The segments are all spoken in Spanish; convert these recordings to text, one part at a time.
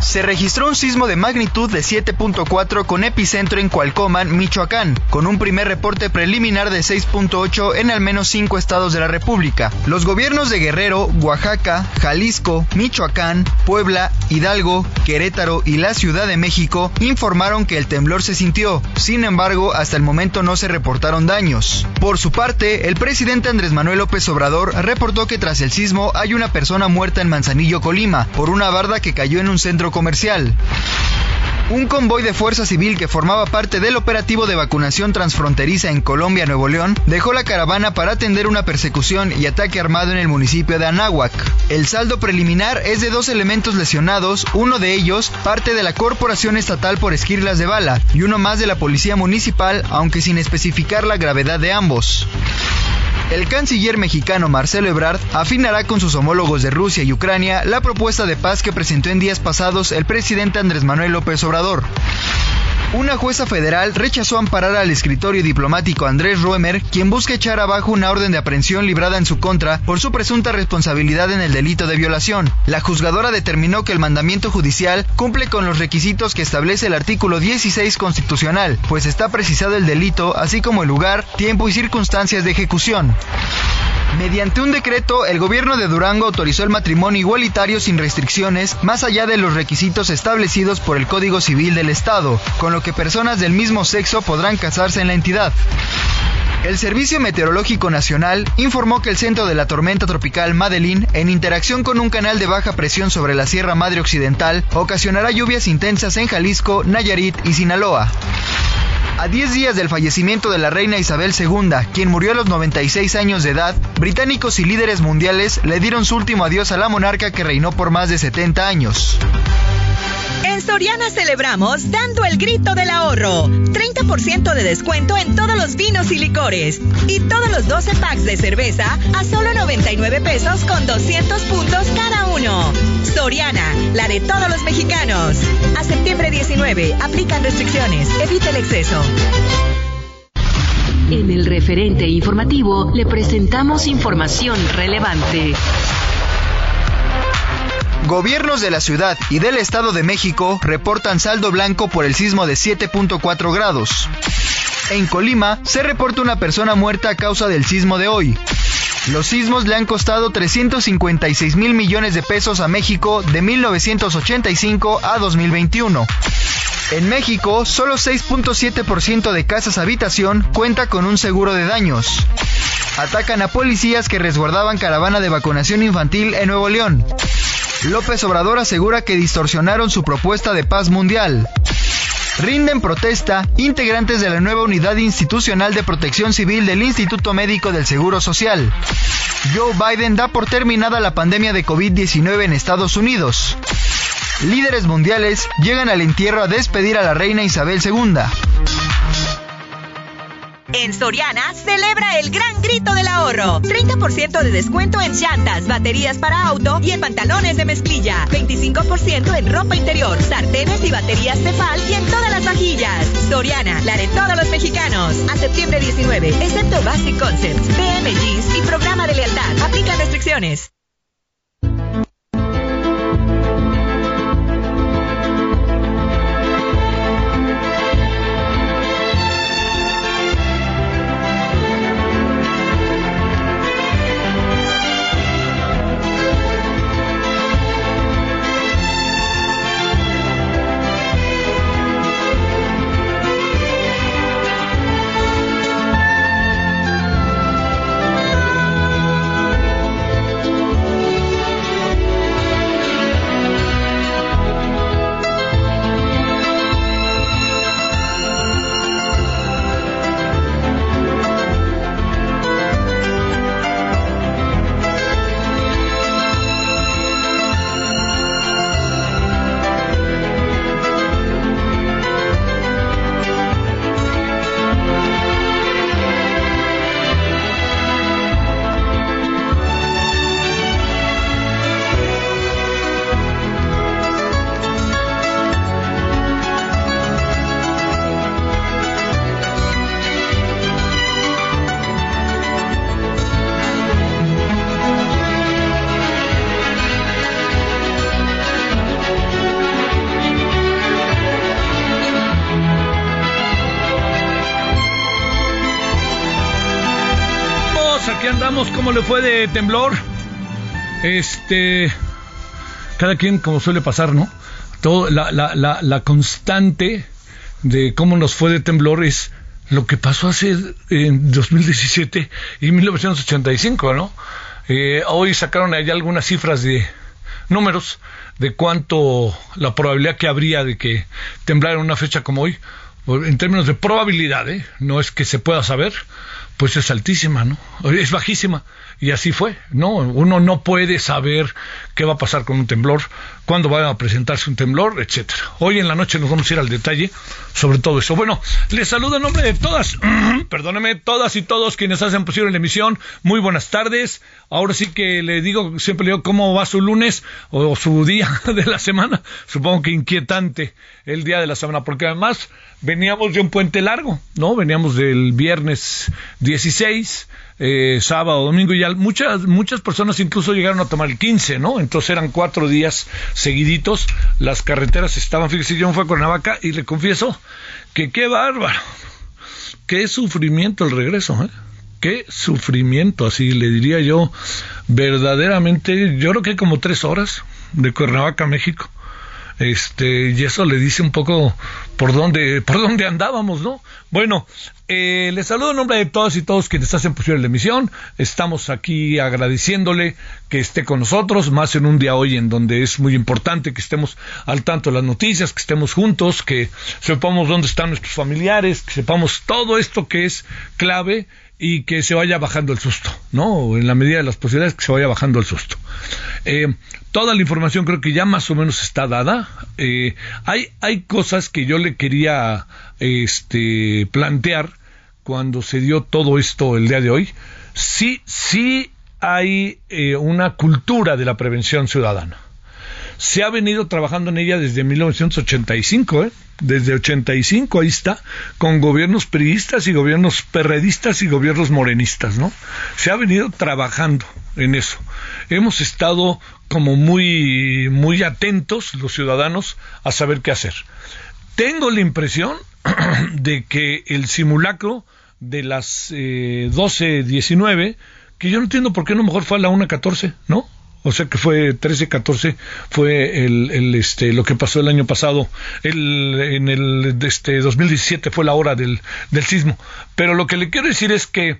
Se registró un sismo de magnitud de 7.4 con epicentro en Cualcoman, Michoacán, con un primer reporte preliminar de 6.8 en al menos cinco estados de la República. Los gobiernos de Guerrero, Oaxaca, Jalisco, Michoacán, Puebla, Hidalgo, Querétaro y la Ciudad de México informaron que el temblor se sintió. Sin embargo, hasta el momento no se reportaron daños. Por su parte, el presidente Andrés Manuel López Obrador reportó que tras el sismo hay una persona muerta en Manzanillo, Colima, por una barda que cayó en un centro comercial. Un convoy de fuerza civil que formaba parte del operativo de vacunación transfronteriza en Colombia, Nuevo León, dejó la caravana para atender una persecución y ataque armado en el municipio de Anáhuac. El saldo preliminar es de dos elementos lesionados, uno de ellos parte de la Corporación Estatal por esquirlas de bala y uno más de la Policía Municipal, aunque sin especificar la gravedad de ambos. El canciller mexicano Marcelo Ebrard afinará con sus homólogos de Rusia y Ucrania la propuesta de paz que presentó en días pasados el presidente Andrés Manuel López Obrador. Una jueza federal rechazó amparar al escritorio diplomático Andrés Roemer, quien busca echar abajo una orden de aprehensión librada en su contra por su presunta responsabilidad en el delito de violación. La juzgadora determinó que el mandamiento judicial cumple con los requisitos que establece el artículo 16 constitucional, pues está precisado el delito, así como el lugar, tiempo y circunstancias de ejecución. Mediante un decreto, el gobierno de Durango autorizó el matrimonio igualitario sin restricciones, más allá de los requisitos establecidos por el Código Civil del Estado, con lo que personas del mismo sexo podrán casarse en la entidad. El Servicio Meteorológico Nacional informó que el centro de la tormenta tropical Madeline, en interacción con un canal de baja presión sobre la Sierra Madre Occidental, ocasionará lluvias intensas en Jalisco, Nayarit y Sinaloa. A 10 días del fallecimiento de la reina Isabel II, quien murió a los 96 años de edad, británicos y líderes mundiales le dieron su último adiós a la monarca que reinó por más de 70 años. En Soriana celebramos dando el grito del ahorro. 30% de descuento en todos los vinos y licores. Y todos los 12 packs de cerveza a solo 99 pesos con 200 puntos cada uno. Soriana, la de todos los mexicanos. A septiembre 19, aplican restricciones. Evita el exceso. En el referente informativo le presentamos información relevante. Gobiernos de la ciudad y del Estado de México reportan saldo blanco por el sismo de 7.4 grados. En Colima se reporta una persona muerta a causa del sismo de hoy. Los sismos le han costado 356 mil millones de pesos a México de 1985 a 2021. En México, solo 6.7% de casas habitación cuenta con un seguro de daños. Atacan a policías que resguardaban caravana de vacunación infantil en Nuevo León. López Obrador asegura que distorsionaron su propuesta de paz mundial. Rinden protesta integrantes de la nueva unidad institucional de protección civil del Instituto Médico del Seguro Social. Joe Biden da por terminada la pandemia de COVID-19 en Estados Unidos. Líderes mundiales llegan al entierro a despedir a la reina Isabel II. En Soriana celebra el gran grito del ahorro. 30% de descuento en llantas, baterías para auto y en pantalones de mezclilla. 25% en ropa interior, sartenes y baterías Tefal y en todas las vajillas. Soriana, la de todos los mexicanos. A septiembre 19, excepto Basic Concepts, BM Jeans y programa de lealtad. Aplica restricciones. Fue de temblor? Este. Cada quien, como suele pasar, ¿no? Todo, la, la, la, la constante de cómo nos fue de temblor es lo que pasó hace en 2017 y 1985, ¿no? Eh, hoy sacaron allá algunas cifras de números de cuánto la probabilidad que habría de que temblara en una fecha como hoy, en términos de probabilidad, ¿eh? no es que se pueda saber, pues es altísima, ¿no? Es bajísima. Y así fue, ¿no? Uno no puede saber qué va a pasar con un temblor, cuándo va a presentarse un temblor, etcétera. Hoy en la noche nos vamos a ir al detalle sobre todo eso. Bueno, les saludo en nombre de todas, perdóneme, todas y todos quienes hacen posible la emisión. Muy buenas tardes. Ahora sí que le digo, siempre le digo cómo va su lunes o su día de la semana. Supongo que inquietante el día de la semana, porque además veníamos de un puente largo, ¿no? Veníamos del viernes 16 eh, sábado, domingo y ya muchas muchas personas incluso llegaron a tomar el 15, ¿no? Entonces eran cuatro días seguiditos, las carreteras estaban, fíjese, yo me fui a Cuernavaca y le confieso que qué bárbaro, qué sufrimiento el regreso, ¿eh? Qué sufrimiento, así le diría yo, verdaderamente, yo creo que como tres horas de Cuernavaca a México este y eso le dice un poco por dónde por dónde andábamos no bueno eh, les saludo en nombre de todas y todos quienes hacen posible la emisión estamos aquí agradeciéndole que esté con nosotros más en un día hoy en donde es muy importante que estemos al tanto de las noticias que estemos juntos que sepamos dónde están nuestros familiares que sepamos todo esto que es clave y que se vaya bajando el susto, ¿no? En la medida de las posibilidades que se vaya bajando el susto. Eh, toda la información creo que ya más o menos está dada. Eh, hay, hay cosas que yo le quería este, plantear cuando se dio todo esto el día de hoy. Sí, sí hay eh, una cultura de la prevención ciudadana. Se ha venido trabajando en ella desde 1985, ¿eh? desde 85 ahí está, con gobiernos priistas y gobiernos perredistas y gobiernos morenistas, ¿no? Se ha venido trabajando en eso. Hemos estado como muy, muy atentos los ciudadanos a saber qué hacer. Tengo la impresión de que el simulacro de las eh, 12.19, que yo no entiendo por qué no mejor fue a la 1.14, ¿no? o sea que fue 13 14 fue el, este lo que pasó el año pasado el, en el este 2017 fue la hora del, del sismo pero lo que le quiero decir es que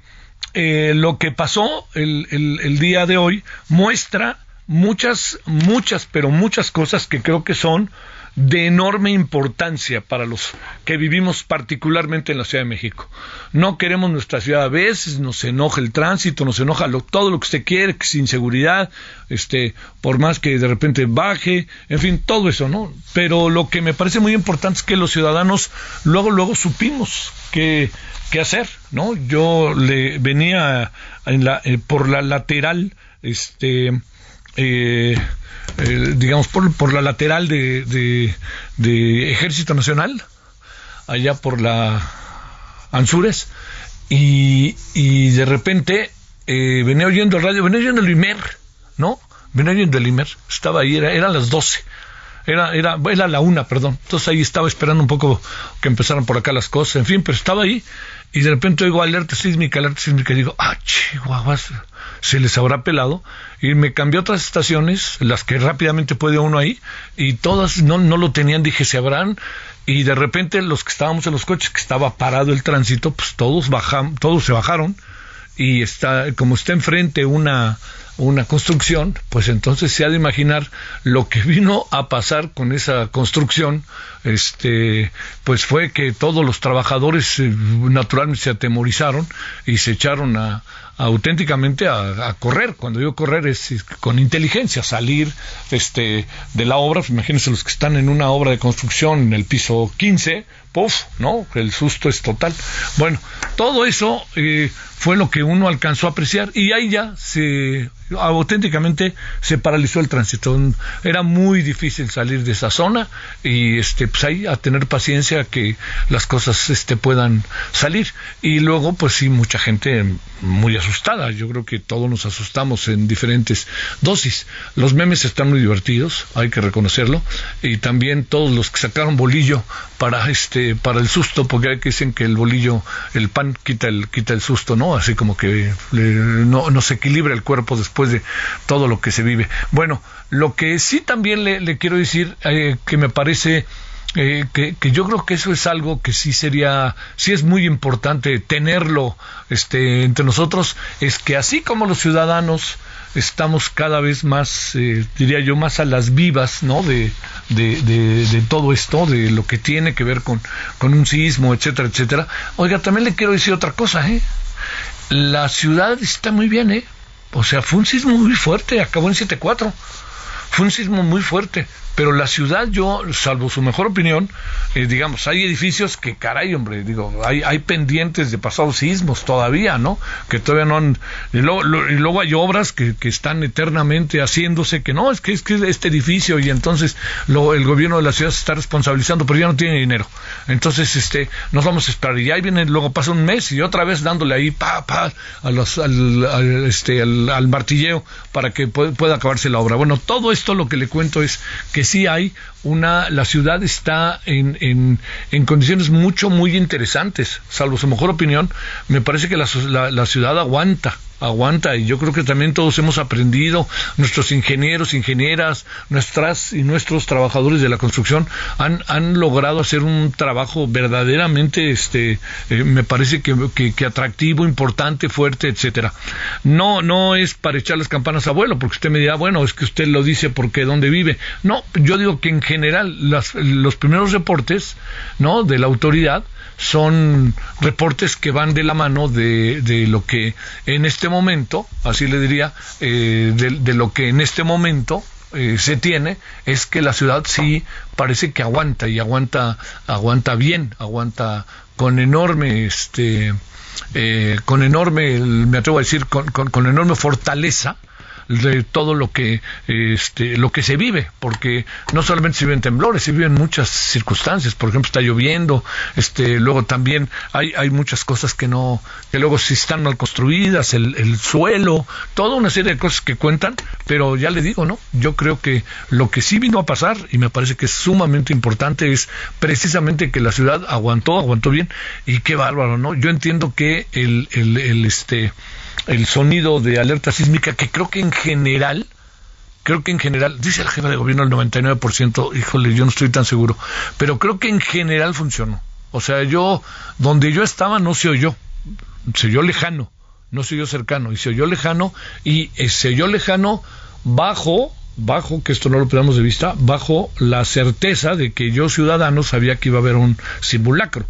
eh, lo que pasó el, el día de hoy muestra muchas muchas pero muchas cosas que creo que son de enorme importancia para los que vivimos particularmente en la Ciudad de México. No queremos nuestra ciudad a veces, nos enoja el tránsito, nos enoja todo lo que usted quiere, sin seguridad, este, por más que de repente baje, en fin, todo eso, ¿no? Pero lo que me parece muy importante es que los ciudadanos luego, luego supimos qué, qué hacer, ¿no? Yo le venía en la, eh, por la lateral, este, eh, eh, digamos, por, por, la lateral de, de, Ejército Nacional, allá por la Anzures, y, y de repente eh, venía oyendo el radio, venía oyendo el IMER, ¿no? Venía oyendo el IMER, estaba ahí, era, eran las 12. Era, era, era la una, perdón. Entonces ahí estaba esperando un poco que empezaran por acá las cosas, en fin, pero estaba ahí y de repente oigo alerta sísmica, alerta sísmica y digo, ah, chihuahuas, se les habrá pelado y me cambió otras estaciones, las que rápidamente puede uno ahí, y todas no, no lo tenían, dije, se habrán, y de repente los que estábamos en los coches, que estaba parado el tránsito, pues todos bajan, todos se bajaron, y está, como está enfrente una, una construcción, pues entonces se ha de imaginar lo que vino a pasar con esa construcción, este, pues fue que todos los trabajadores eh, naturalmente se atemorizaron y se echaron a, auténticamente a, correr. Cuando digo correr es, con inteligencia, salir este, de la obra. Imagínense los que están en una obra de construcción en el piso 15, puff, ¿no? El susto es total. Bueno, todo eso eh, fue lo que uno alcanzó a apreciar y ahí ya se auténticamente se paralizó el tránsito. Era muy difícil salir de esa zona y este pues ahí a tener paciencia que las cosas este puedan salir y luego pues sí mucha gente muy asustada. Yo creo que todos nos asustamos en diferentes dosis. Los memes están muy divertidos, hay que reconocerlo, y también todos los que sacaron bolillo para este para el susto, porque hay que dicen que el bolillo, el pan quita el quita el susto, ¿no? Así como que no, no se equilibra el cuerpo después de todo lo que se vive. Bueno, lo que sí también le, quiero decir eh, que me parece eh, que, yo creo que eso es algo que sí sería, sí es muy importante tenerlo este, entre nosotros, es que así como los ciudadanos estamos cada vez más, eh, diría yo, más a las vivas, ¿no? De, de, de, todo esto, de lo que tiene que ver con, con un sismo, etcétera, etcétera. Oiga, también le quiero decir otra cosa, ¿eh? La ciudad está muy bien, ¿eh? O sea, fue un sismo muy fuerte, acabó en 7-4. Fue un sismo muy fuerte pero la ciudad yo, salvo su mejor opinión, eh, digamos, hay edificios que, caray, hombre, digo, hay, hay pendientes de pasados sismos todavía, ¿no? Que todavía no han... Y luego, hay obras que, que, están eternamente haciéndose, que no, es que es que este edificio y entonces lo, el gobierno de la ciudad se está responsabilizando, pero ya no tiene dinero. Entonces, este, nos vamos a esperar. Y ahí viene, luego pasa un mes y otra vez dándole ahí, pa, pa, a los, al, este, al, al martilleo para que pueda acabarse la obra. Bueno, todo esto lo que le cuento es que sí hay una, la ciudad está en, en, en, condiciones mucho, muy interesantes, salvo su mejor opinión, me parece que la, la, ciudad aguanta, aguanta y yo creo que también todos hemos aprendido, nuestros ingenieros, ingenieras, nuestras y nuestros trabajadores de la construcción han, han logrado hacer un trabajo verdaderamente, este, eh, me parece que, que, atractivo, importante, fuerte, etcétera. No, no es para echar las campanas a vuelo, porque usted me dirá, bueno, es que usted lo dice porque dónde vive. No, yo digo que en general los primeros reportes ¿no? de la autoridad son reportes que van de la mano de, de lo que en este momento, así le diría, eh, de, lo que en este momento eh, se tiene es que la ciudad sí parece que aguanta y aguanta aguanta bien aguanta con enorme este eh, con enorme me atrevo a decir con, con enorme fortaleza de todo lo que este lo que se vive porque no solamente se viven temblores se viven muchas circunstancias. Por ejemplo está lloviendo este luego también hay hay muchas cosas que no que luego si están mal construidas el, el suelo toda una serie de cosas que cuentan pero ya le digo no yo creo que lo que sí vino a pasar y me parece que es sumamente importante es precisamente que la ciudad aguantó aguantó bien y qué bárbaro no yo entiendo que el, el, el este el sonido de alerta sísmica, que creo que en general, creo que en general, dice el jefe de gobierno el 99%, híjole, yo no estoy tan seguro, pero creo que en general funcionó. O sea, yo, donde yo estaba no se oyó, se oyó lejano, no se oyó cercano, y se oyó lejano, y eh, se oyó lejano bajo, bajo, que esto no lo perdamos de vista, bajo la certeza de que yo ciudadano sabía que iba a haber un simulacro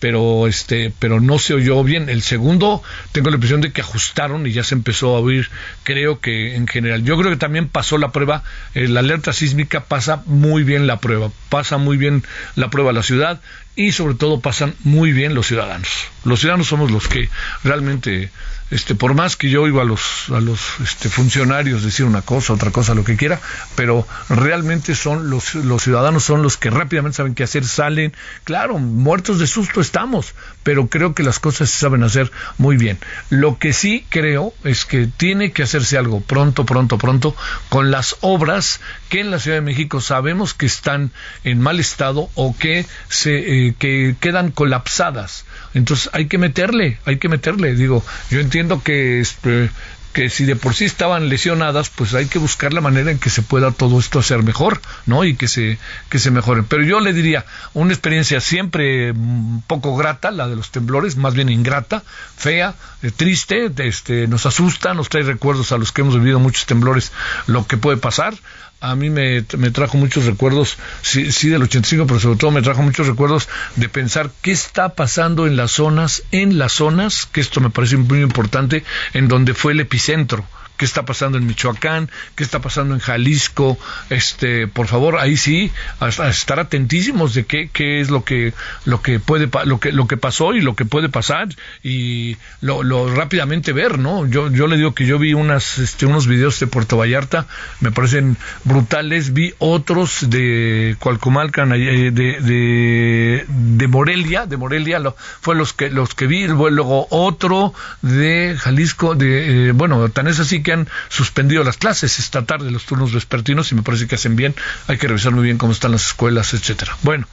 pero este pero no se oyó bien. El segundo tengo la impresión de que ajustaron y ya se empezó a oír. Creo que en general yo creo que también pasó la prueba. Eh, la alerta sísmica pasa muy bien la prueba pasa muy bien la prueba a la ciudad y sobre todo pasan muy bien los ciudadanos. Los ciudadanos somos los que realmente este, por más que yo oigo a los, a los este, funcionarios decir una cosa, otra cosa, lo que quiera, pero realmente son los, los ciudadanos son los que rápidamente saben qué hacer, salen, claro, muertos de susto estamos, pero creo que las cosas se saben hacer muy bien. Lo que sí creo es que tiene que hacerse algo pronto, pronto, pronto con las obras que en la Ciudad de México sabemos que están en mal estado o que se eh, que quedan colapsadas. Entonces hay que meterle, hay que meterle. Digo, yo entiendo que este, que si de por sí estaban lesionadas, pues hay que buscar la manera en que se pueda todo esto hacer mejor, ¿no? Y que se, que se mejoren. Pero yo le diría, una experiencia siempre mm, poco grata, la de los temblores, más bien ingrata, fea, eh, triste, este, nos asusta, nos trae recuerdos a los que hemos vivido muchos temblores, lo que puede pasar a mí me, me, trajo muchos recuerdos, sí, sí, del 85, pero sobre todo me trajo muchos recuerdos de pensar qué está pasando en las zonas, en las zonas, que esto me parece muy importante, en donde fue el epicentro qué está pasando en Michoacán, qué está pasando en Jalisco, este, por favor, ahí sí, a, estar atentísimos de qué, qué es lo que, lo que puede, lo que, lo que pasó y lo que puede pasar y lo, rápidamente ver, ¿no? Yo, yo le digo que yo vi unas, este, unos videos de Puerto Vallarta, me parecen brutales, vi otros de Cualcomalcan, eh, de, de, de Morelia, de Morelia, lo, fue los que, los que vi, luego otro de Jalisco, de, eh, bueno, tan es así que han suspendido las clases esta tarde, los turnos vespertinos, y me parece que hacen bien, hay que revisar muy bien cómo están las escuelas, etcétera. Bueno,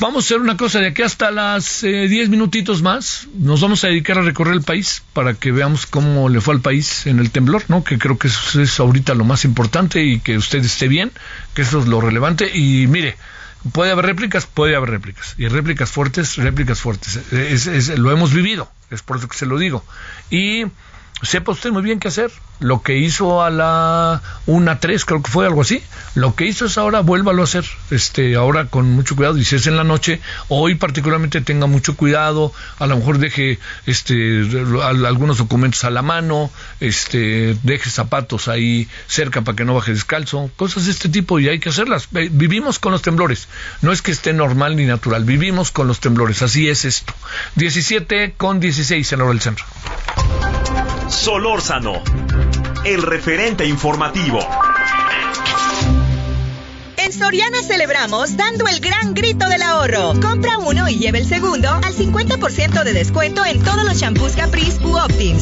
Vamos a hacer una cosa de aquí hasta las eh, diez minutitos más. Nos vamos a dedicar a recorrer el país para que veamos cómo le fue al país en el temblor, ¿no? Que creo que eso es ahorita lo más importante y que usted esté bien, que eso es lo relevante. Y mire, puede haber réplicas, puede haber réplicas. Y réplicas fuertes, réplicas fuertes. Es, lo hemos vivido, es por eso que se lo digo. Y sepa usted muy bien qué hacer. Lo que hizo a la 1-3, creo que fue algo así. Lo que hizo es ahora, vuélvalo a hacer. Este, ahora con mucho cuidado. Y si es en la noche, hoy particularmente tenga mucho cuidado. A lo mejor deje este, algunos documentos a la mano. Este, deje zapatos ahí cerca para que no baje descalzo. Cosas de este tipo y hay que hacerlas. Vivimos con los temblores. No es que esté normal ni natural. Vivimos con los temblores. Así es esto. 17 con 16 en hora del centro. Solórzano, el referente informativo. En Soriana celebramos dando el gran grito del ahorro. Compra uno y lleve el segundo al 50% de descuento en todos los shampoos Caprice u Optims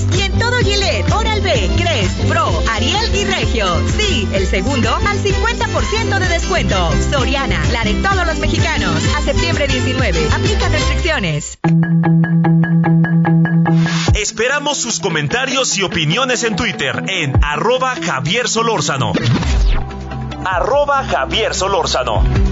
Sí, el segundo al 50% de descuento. Soriana, la de todos los mexicanos. A septiembre 19. Aplica restricciones. Esperamos sus comentarios y opiniones en Twitter en arroba Javier Solórzano. Arroba Javier Solórzano.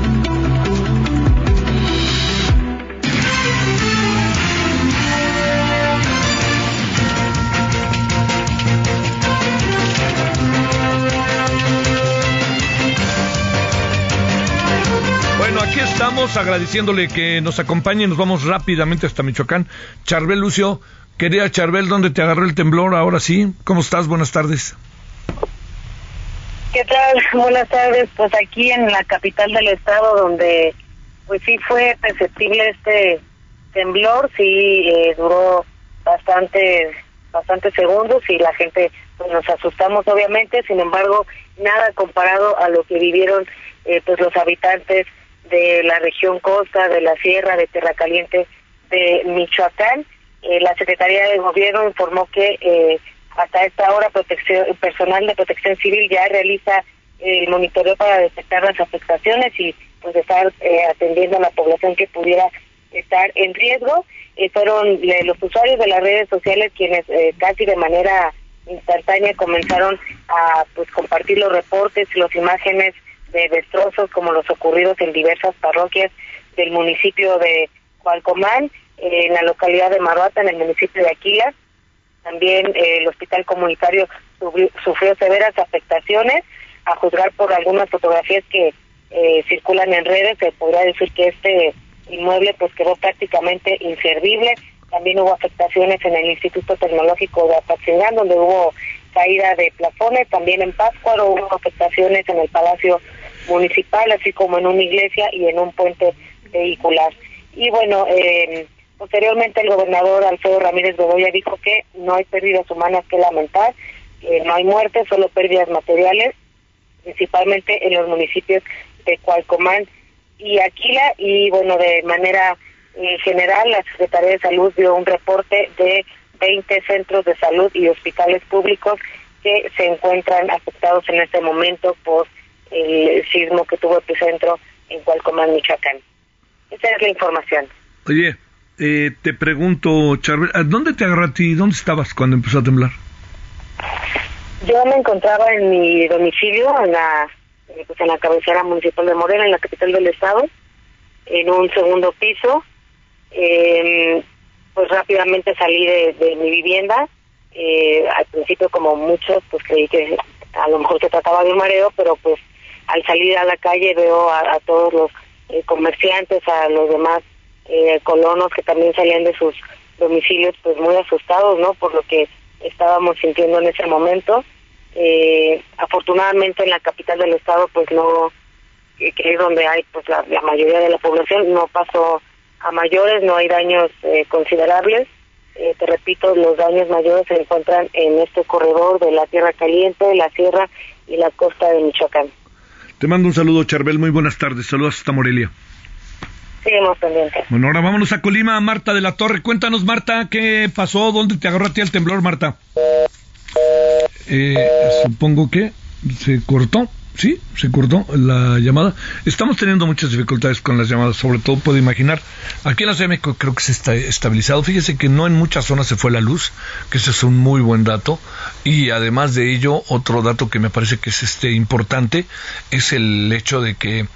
Estamos agradeciéndole que nos acompañe. Nos vamos rápidamente hasta Michoacán. Charbel Lucio, quería Charbel, ¿dónde te agarró el temblor? Ahora sí. ¿Cómo estás? Buenas tardes. ¿Qué tal? Buenas tardes. Pues aquí en la capital del estado, donde pues sí fue perceptible este temblor, sí eh, duró bastante, bastantes segundos y la gente pues nos asustamos obviamente, sin embargo nada comparado a lo que vivieron eh, pues los habitantes de la región costa, de la sierra, de Tierra Caliente, de Michoacán. Eh, la Secretaría de Gobierno informó que eh, hasta esta hora protección, personal de protección civil ya realiza el monitoreo para detectar las afectaciones y pues estar eh, atendiendo a la población que pudiera estar en riesgo. fueron los usuarios de las redes sociales quienes casi de manera instantánea comenzaron a pues compartir los reportes y las imágenes de destrozos como los ocurridos en diversas parroquias del municipio de Cualcomán, en la localidad de Maruata, en el municipio de Aquila. También eh, el hospital comunitario sufrió, severas afectaciones, a juzgar por algunas fotografías que eh, circulan en redes, se podría decir que este inmueble pues quedó prácticamente inservible. También hubo afectaciones en el Instituto Tecnológico de Apatzingán, donde hubo caída de plafones, también en Pátzcuaro hubo afectaciones en el Palacio Municipal, así como en una iglesia y en un puente vehicular. Y bueno, eh, posteriormente el gobernador Alfredo Ramírez Bedoya dijo que no hay pérdidas humanas que lamentar, no hay muertes, solo pérdidas materiales, principalmente en los municipios de Cualcomán y Aquila. Y bueno, de manera eh, general, la Secretaría de Salud dio un reporte de 20 centros de salud y hospitales públicos que se encuentran afectados en este momento por el sismo que tuvo epicentro en Cualcomán, Michoacán. Esa es la información. Oye, eh, te pregunto, Charbel, ¿dónde te agarró a ti? ¿Dónde estabas cuando empezó a temblar? Yo me encontraba en mi domicilio, en la, eh, pues en la cabecera municipal de Morena, en la capital del estado, en un segundo piso. Eh, pues rápidamente salí de, mi vivienda. Eh, al principio, como muchos, pues creí que a lo mejor se trataba de un mareo, pero pues al salir a la calle veo a, todos los eh, comerciantes, a los demás eh, colonos que también salían de sus domicilios, pues muy asustados, ¿no? Por lo que estábamos sintiendo en ese momento. Eh, afortunadamente en la capital del estado pues no que es donde hay pues la, mayoría de la población no pasó a mayores no hay daños eh, considerables eh, te repito los daños mayores se encuentran en este corredor de la tierra caliente la sierra y la costa de Michoacán te mando un saludo Charbel muy buenas tardes saludos hasta Morelia Seguimos pendientes. Bueno, ahora vámonos a Colima, Marta de la Torre. Cuéntanos, Marta, ¿qué pasó? ¿Dónde te agarró a ti el temblor, Marta? Eh, supongo que se cortó. Sí, se cortó la llamada. Estamos teniendo muchas dificultades con las llamadas, sobre todo puedo imaginar. Aquí en la Ciudad de México creo que se está estabilizado. Fíjese que no en muchas zonas se fue la luz, que ese es un muy buen dato. Y además de ello, otro dato que me parece que es este importante es el hecho de que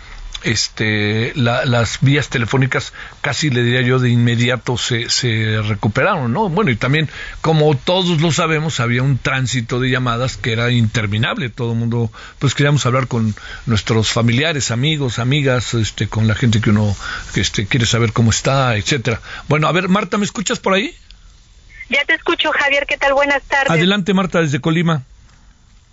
este, las vías telefónicas casi le diría yo de inmediato se, se recuperaron, ¿no? Bueno, y también, como todos lo sabemos, había un tránsito de llamadas que era interminable, todo el mundo, pues queríamos hablar con nuestros familiares, amigos, amigas, este, con la gente que uno este, quiere saber cómo está, etcétera. Bueno, a ver, Marta, ¿me escuchas por ahí? Ya te escucho, Javier, ¿qué tal? Buenas tardes. Adelante, Marta, desde Colima.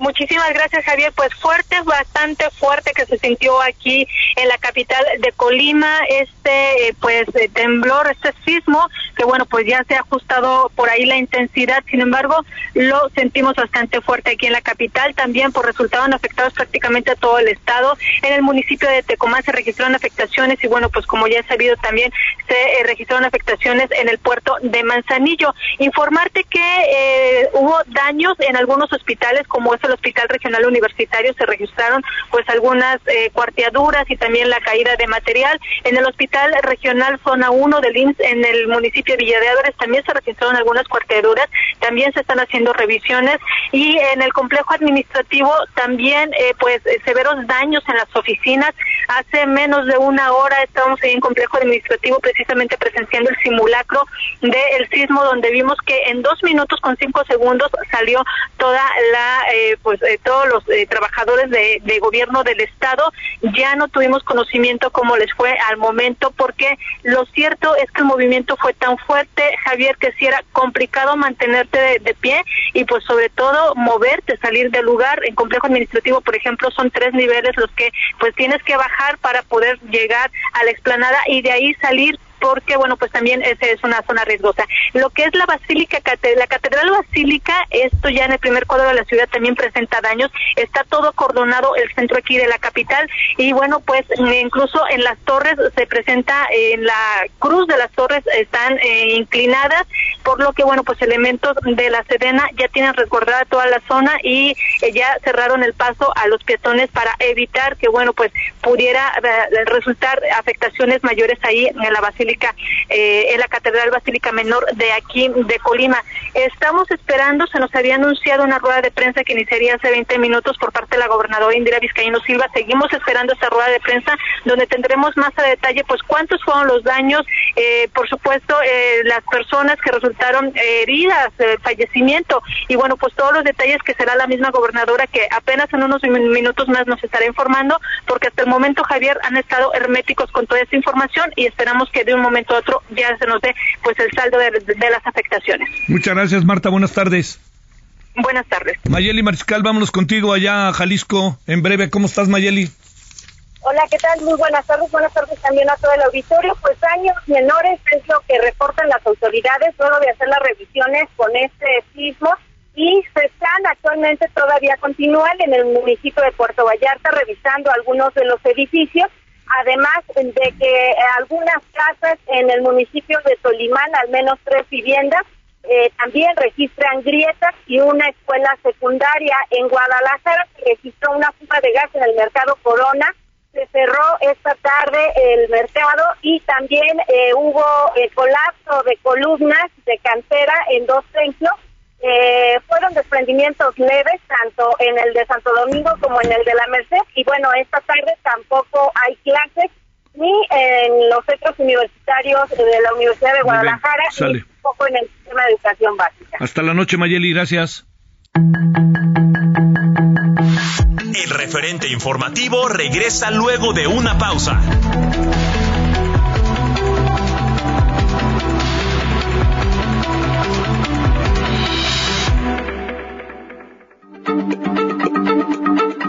Muchísimas gracias, Javier. Pues fuerte, bastante fuerte que se sintió aquí en la capital de Colima este, eh, pues, eh, temblor, este sismo, que bueno, pues ya se ha ajustado por ahí la intensidad. Sin embargo, lo sentimos bastante fuerte aquí en la capital. También por resultaron afectados prácticamente a todo el estado. En el municipio de Tecomán se registraron afectaciones y bueno, pues como ya he sabido también se eh, registraron afectaciones en el puerto de Manzanillo. Informarte que hubo daños en algunos hospitales como es el Hospital Regional Universitario se registraron pues algunas eh, cuarteaduras y también la caída de material. En el Hospital Regional Zona 1 del INS en el municipio de Villa de Álvarez también se registraron algunas cuarteaduras, también se están haciendo revisiones y en el complejo administrativo también eh, pues eh, severos daños en las oficinas. Hace menos de una hora estábamos en complejo administrativo precisamente presenciando el simulacro del sismo donde vimos que en dos minutos con cinco segundos salió toda la pues eh, todos los eh, trabajadores de, gobierno del estado ya no tuvimos conocimiento cómo les fue al momento porque lo cierto es que el movimiento fue tan fuerte Javier que si era complicado mantenerte de, pie y pues sobre todo moverte salir del lugar. En complejo administrativo por ejemplo son tres niveles los que pues tienes que bajar para poder llegar a la explanada y de ahí salir porque, bueno, pues también es, es una zona riesgosa. Lo que es la Basílica, la Catedral Basílica, esto ya en el primer cuadro de la ciudad también presenta daños, está todo acordonado el centro aquí de la capital y, bueno, pues incluso en las torres se presenta, en la cruz de las torres están eh, inclinadas, por lo que, bueno, pues elementos de la Sedena ya tienen resguardada toda la zona y eh, ya cerraron el paso a los peatones para evitar que, bueno, pues pudiera eh, resultar afectaciones mayores ahí en la Basílica eh, en la Catedral Basílica Menor de aquí, de Colima. Estamos esperando, se nos había anunciado una rueda de prensa que iniciaría hace 20 minutos por parte de la gobernadora Indira Vizcaíno Silva. Seguimos esperando esta rueda de prensa donde tendremos más a detalle pues cuántos fueron los daños, eh, por supuesto eh, las personas que resultaron heridas, fallecimiento y bueno pues todos los detalles que será la misma gobernadora que apenas en unos minutos más nos estará informando porque hasta el momento Javier han estado herméticos con toda esta información y esperamos que de un momento a otro ya se nos dé pues el saldo de, las afectaciones. Muchas gracias, Marta. Buenas tardes. Buenas tardes. Mayeli Mariscal, vámonos contigo allá a Jalisco en breve. ¿Cómo estás, Mayeli? Hola, ¿qué tal? Muy buenas tardes. Buenas tardes también a todo el auditorio. Pues años menores es lo que reportan las autoridades luego de hacer las revisiones con este sismo y se están actualmente todavía continúan en el municipio de Puerto Vallarta revisando algunos de los edificios además de que algunas casas en el municipio de Tolimán, al menos tres viviendas, eh, también registran grietas y una escuela secundaria en Guadalajara se registró una fuga de gas en el mercado Corona. Se cerró esta tarde el mercado y también eh, hubo el colapso de columnas de cantera en dos templos eh, fueron desprendimientos leves, tanto en el de Santo Domingo como en el de la Merced. Y bueno, esta tarde tampoco hay clases ni en los centros universitarios de la Universidad de Guadalajara, ni tampoco en el sistema de educación básica. Hasta la noche, Mayeli, gracias. El referente informativo regresa luego de una pausa.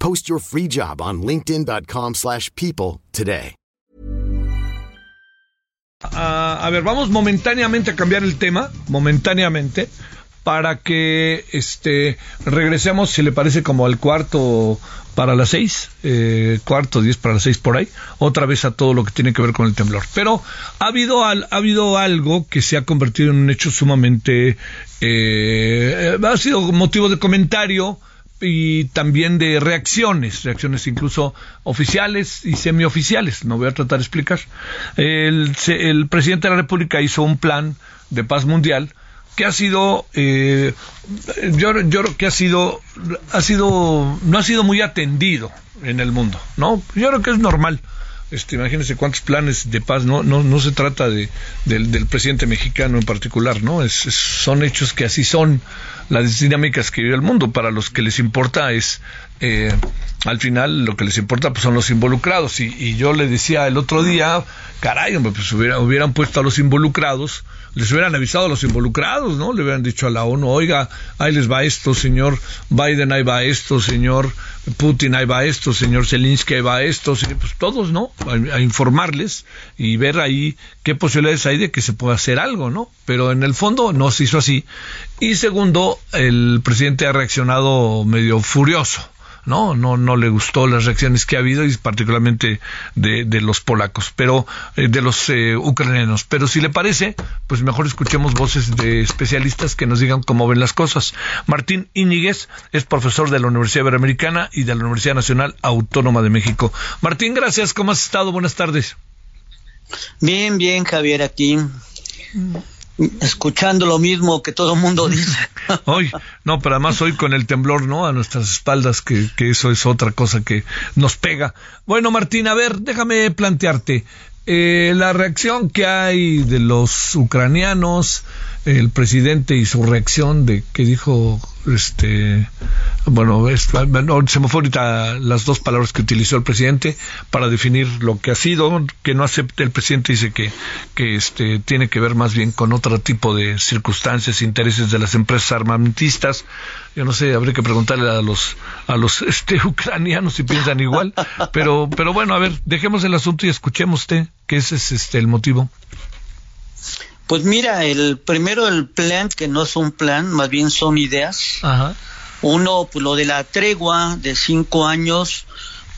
Post your free job on linkedin.com/people slash people today. a, a ver, vamos momentáneamente a cambiar el tema, momentáneamente, para que este regresemos, si le parece, como al cuarto para las seis, eh, cuarto, diez para las seis por ahí, otra vez a todo lo que tiene que ver con el temblor. Pero ha habido, ha habido algo que se ha convertido en un hecho sumamente, eh, ha sido motivo de comentario y también de reacciones, reacciones incluso oficiales y semioficiales. No voy a tratar de explicar. El, el presidente de la República hizo un plan de paz mundial que ha sido, eh, yo, yo creo que ha sido, ha sido, no ha sido muy atendido en el mundo, ¿no? Yo creo que es normal. Este, imagínense cuántos planes de paz, no, no, no se trata de, del, presidente mexicano en particular, ¿no? Son hechos que así son las dinámicas que vive el mundo. Para los que les importa es, eh, al final, lo que les importa pues, son los involucrados. Y, y yo le decía el otro día, caray, pues hubiera- hubieran puesto a los involucrados, les hubieran avisado a los involucrados, ¿no? Le hubieran dicho a la ONU, oiga, ahí les va esto, señor Biden, ahí va esto, señor Putin, ahí va esto, señor Zelensky, ahí va esto, pues todos, ¿no? A, a informarles y ver ahí qué posibilidades hay de que se pueda hacer algo, ¿no? Pero en el fondo no se hizo así. Y segundo, el presidente ha reaccionado medio furioso. no, no, no le gustó las reacciones que ha habido y particularmente de, de los polacos, pero eh, de los eh, ucranianos. Pero si le parece, pues mejor escuchemos voces de especialistas que nos digan cómo ven las cosas. Martín Íñiguez es profesor de la Universidad Iberoamericana y de la Universidad Nacional Autónoma de México. Martín, gracias. ¿Cómo has estado? Buenas tardes. Bien, bien, Javier, aquí escuchando lo mismo que todo el mundo dice. Hoy, no, pero además hoy con el temblor, ¿no? A nuestras espaldas, que, que eso es otra cosa que nos pega. Bueno, Martín, a ver, déjame plantearte. Eh, la reacción que hay de los ucranianos, el presidente y su reacción de que dijo, este, bueno, es- ahorita las dos palabras que utilizó el presidente para definir lo que ha sido, que no acepte el presidente dice que, que este, tiene que ver más bien con otro tipo de circunstancias, intereses de las empresas armamentistas. Yo no sé, habría que preguntarle a los, a los este, ucranianos si piensan igual, pero, pero bueno, a ver, dejemos el asunto y escuchemos usted, que ese es este, el motivo. Pues mira, el primero el plan, que no es un plan, más bien son ideas. Ajá. Uno, pues lo de la tregua de cinco años,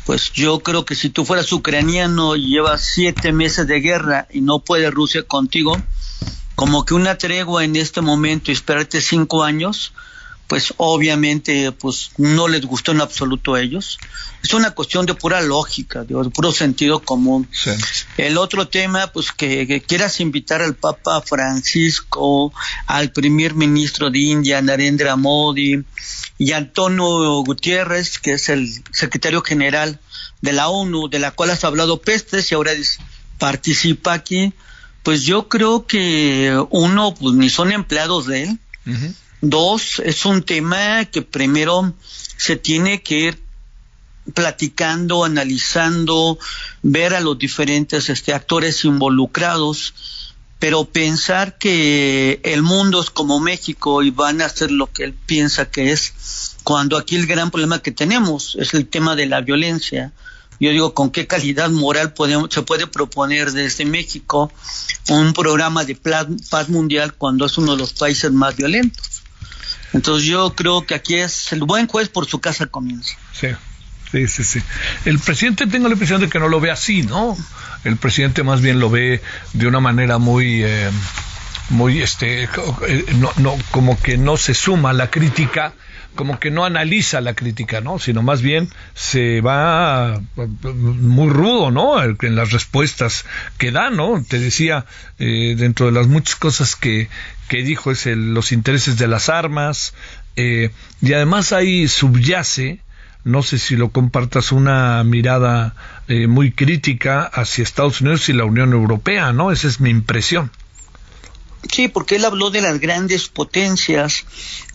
pues yo creo que si tú fueras ucraniano y llevas siete meses de guerra y no puede Rusia contigo, como que una tregua en este momento y esperarte cinco años, pues obviamente pues no les gustó en absoluto a ellos. Es una cuestión de pura lógica, de, puro sentido común. El otro tema, pues que, quieras invitar al Papa Francisco, al primer ministro de India, Narendra Modi, y Antonio Gutiérrez, que es el secretario general de la ONU, de la cual has hablado pestes y ahora participa aquí, pues yo creo que uno, pues ni son empleados de él, Dos, es un tema que primero se tiene que ir platicando, analizando, ver a los diferentes este, actores involucrados, pero pensar que el mundo es como México y van a hacer lo que él piensa que es, cuando aquí el gran problema que tenemos es el tema de la violencia. Yo digo, ¿con qué calidad moral podemos, se puede proponer desde México un programa de paz mundial cuando es uno de los países más violentos? Entonces yo creo que aquí es el buen juez por su casa comienza. Sí. Sí, sí, sí. El presidente tengo la impresión de que no lo ve así, ¿no? El presidente más bien lo ve de una manera muy, eh, muy, este, eh, no, no, como que no se suma a la crítica como que no analiza la crítica, ¿no? Sino más bien se va muy rudo, ¿no? En las respuestas que da, ¿no? Te decía, eh, dentro de las muchas cosas que, que dijo es el, los intereses de las armas, eh, y además ahí subyace, no sé si lo compartas, una mirada eh, muy crítica hacia Estados Unidos y la Unión Europea, ¿no? Esa es mi impresión. Sí, porque él habló de las grandes potencias